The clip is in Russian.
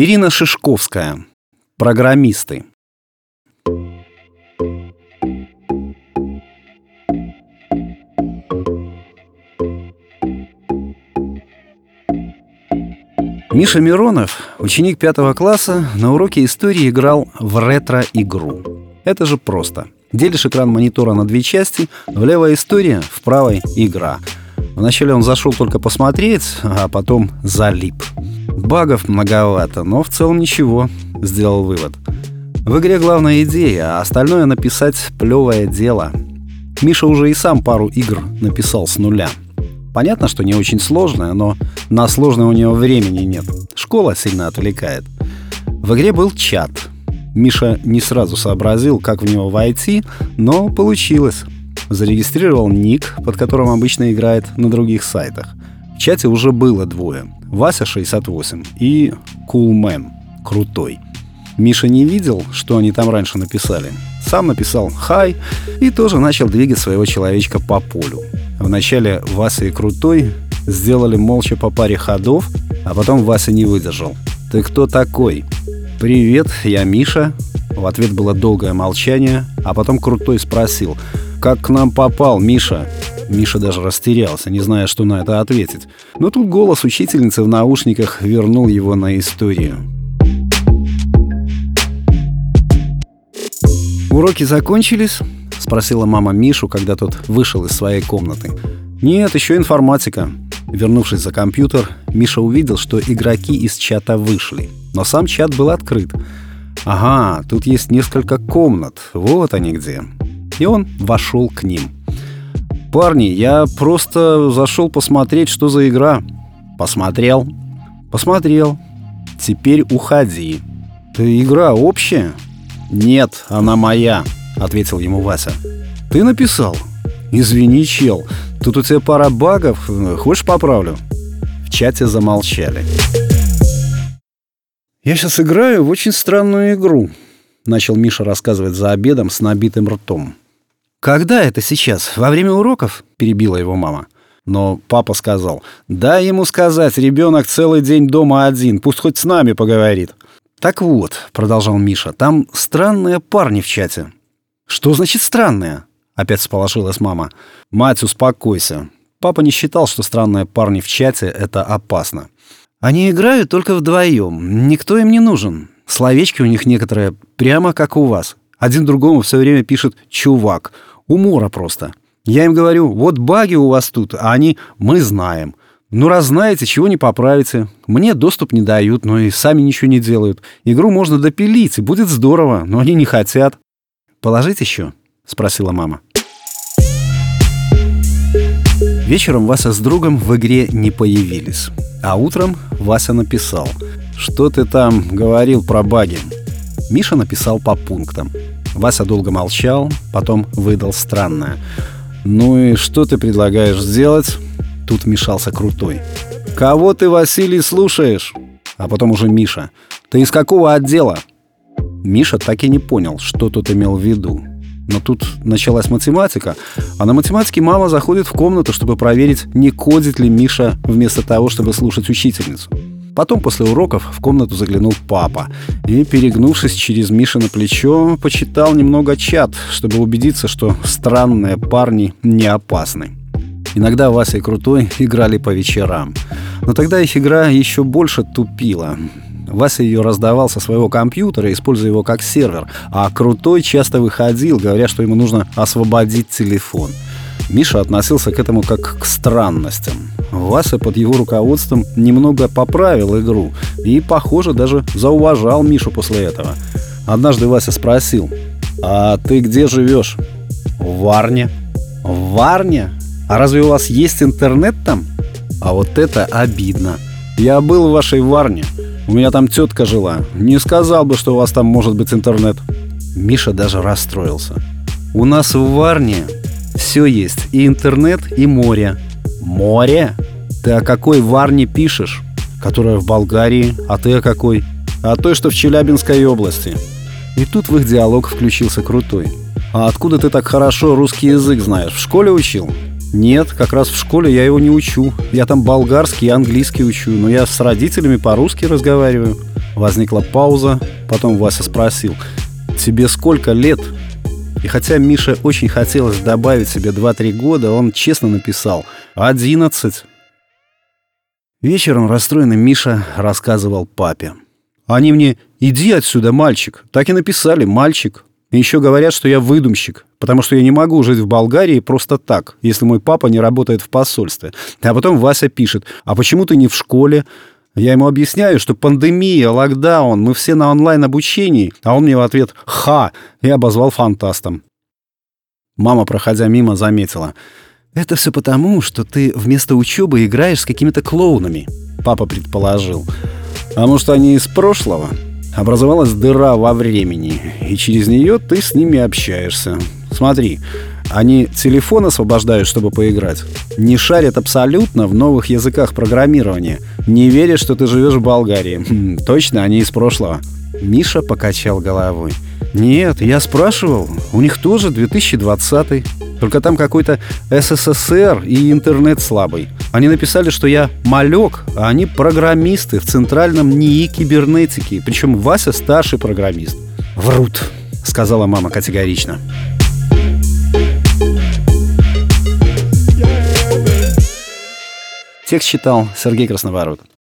Ирина Шишковская. Программисты. Миша Миронов, ученик пятого класса, на уроке истории играл в ретро-игру. Это же просто. Делишь экран монитора на две части, в левая история, в правой игра. Вначале он зашел только посмотреть, а потом залип. Багов многовато, но в целом ничего, сделал вывод. В игре главная идея, а остальное написать плевое дело. Миша уже и сам пару игр написал с нуля. Понятно, что не очень сложная, но на сложное у него времени нет. Школа сильно отвлекает. В игре был чат. Миша не сразу сообразил, как в него войти, но получилось. Зарегистрировал ник, под которым обычно играет на других сайтах. В чате уже было двое. Вася 68 и Кулмен, крутой. Миша не видел, что они там раньше написали. Сам написал «Хай» и тоже начал двигать своего человечка по полю. Вначале Вася и Крутой сделали молча по паре ходов, а потом Вася не выдержал. «Ты кто такой?» «Привет, я Миша». В ответ было долгое молчание, а потом Крутой спросил «Как к нам попал, Миша?» Миша даже растерялся, не зная, что на это ответить. Но тут голос учительницы в наушниках вернул его на историю. «Уроки закончились?» — спросила мама Мишу, когда тот вышел из своей комнаты. «Нет, еще информатика». Вернувшись за компьютер, Миша увидел, что игроки из чата вышли. Но сам чат был открыт. «Ага, тут есть несколько комнат. Вот они где». И он вошел к ним. «Парни, я просто зашел посмотреть, что за игра». «Посмотрел?» «Посмотрел. Теперь уходи». «Ты игра общая?» «Нет, она моя», — ответил ему Вася. «Ты написал?» «Извини, чел, тут у тебя пара багов, хочешь поправлю?» В чате замолчали. «Я сейчас играю в очень странную игру», — начал Миша рассказывать за обедом с набитым ртом. «Когда это сейчас? Во время уроков?» — перебила его мама. Но папа сказал, «Дай ему сказать, ребенок целый день дома один, пусть хоть с нами поговорит». «Так вот», — продолжал Миша, — «там странные парни в чате». «Что значит странные?» — опять сполошилась мама. «Мать, успокойся». Папа не считал, что странные парни в чате — это опасно. «Они играют только вдвоем. Никто им не нужен. Словечки у них некоторые прямо как у вас. Один другому все время пишет «чувак». Умора просто. Я им говорю, вот баги у вас тут, а они «мы знаем». Ну, раз знаете, чего не поправите. Мне доступ не дают, но и сами ничего не делают. Игру можно допилить, и будет здорово, но они не хотят. «Положить еще?» — спросила мама. Вечером Вася с другом в игре не появились. А утром Вася написал. «Что ты там говорил про баги?» Миша написал по пунктам. Вася долго молчал, потом выдал странное. «Ну и что ты предлагаешь сделать?» Тут вмешался Крутой. «Кого ты, Василий, слушаешь?» А потом уже Миша. «Ты из какого отдела?» Миша так и не понял, что тут имел в виду. Но тут началась математика, а на математике мама заходит в комнату, чтобы проверить, не кодит ли Миша вместо того, чтобы слушать учительницу. Потом после уроков в комнату заглянул папа и, перегнувшись через Миша на плечо, почитал немного чат, чтобы убедиться, что странные парни не опасны. Иногда Вася и Крутой играли по вечерам. Но тогда их игра еще больше тупила. Вася ее раздавал со своего компьютера, используя его как сервер, а Крутой часто выходил, говоря, что ему нужно освободить телефон. Миша относился к этому как к странностям. Вася под его руководством немного поправил игру и, похоже, даже зауважал Мишу после этого. Однажды Вася спросил, «А ты где живешь?» «В Варне». «В Варне? А разве у вас есть интернет там? А вот это обидно. Я был в вашей Варне. У меня там тетка жила. Не сказал бы, что у вас там может быть интернет. Миша даже расстроился. У нас в Варне все есть. И интернет, и море. Море? Ты о какой Варне пишешь? Которая в Болгарии. А ты о какой? А той, что в Челябинской области. И тут в их диалог включился Крутой. «А откуда ты так хорошо русский язык знаешь? В школе учил?» Нет, как раз в школе я его не учу. Я там болгарский и английский учу, но я с родителями по-русски разговариваю. Возникла пауза, потом Вася спросил, «Тебе сколько лет?» И хотя Мише очень хотелось добавить себе 2-3 года, он честно написал «11». Вечером расстроенный Миша рассказывал папе. «Они мне «Иди отсюда, мальчик». Так и написали «мальчик». И еще говорят, что я выдумщик, потому что я не могу жить в Болгарии просто так, если мой папа не работает в посольстве. А потом Вася пишет, а почему ты не в школе? Я ему объясняю, что пандемия, локдаун, мы все на онлайн-обучении, а он мне в ответ «Ха!» и обозвал фантастом. Мама, проходя мимо, заметила. «Это все потому, что ты вместо учебы играешь с какими-то клоунами», — папа предположил. «А может, они из прошлого?» образовалась дыра во времени, и через нее ты с ними общаешься. Смотри, они телефон освобождают, чтобы поиграть. Не шарят абсолютно в новых языках программирования. Не верят, что ты живешь в Болгарии. Хм, точно, они из прошлого. Миша покачал головой. Нет, я спрашивал. У них тоже 2020. Только там какой-то СССР и интернет слабый. Они написали, что я малек, а они программисты в центральном НИИ кибернетики. Причем Вася старший программист. Врут, сказала мама категорично. Текст читал Сергей Красноворот.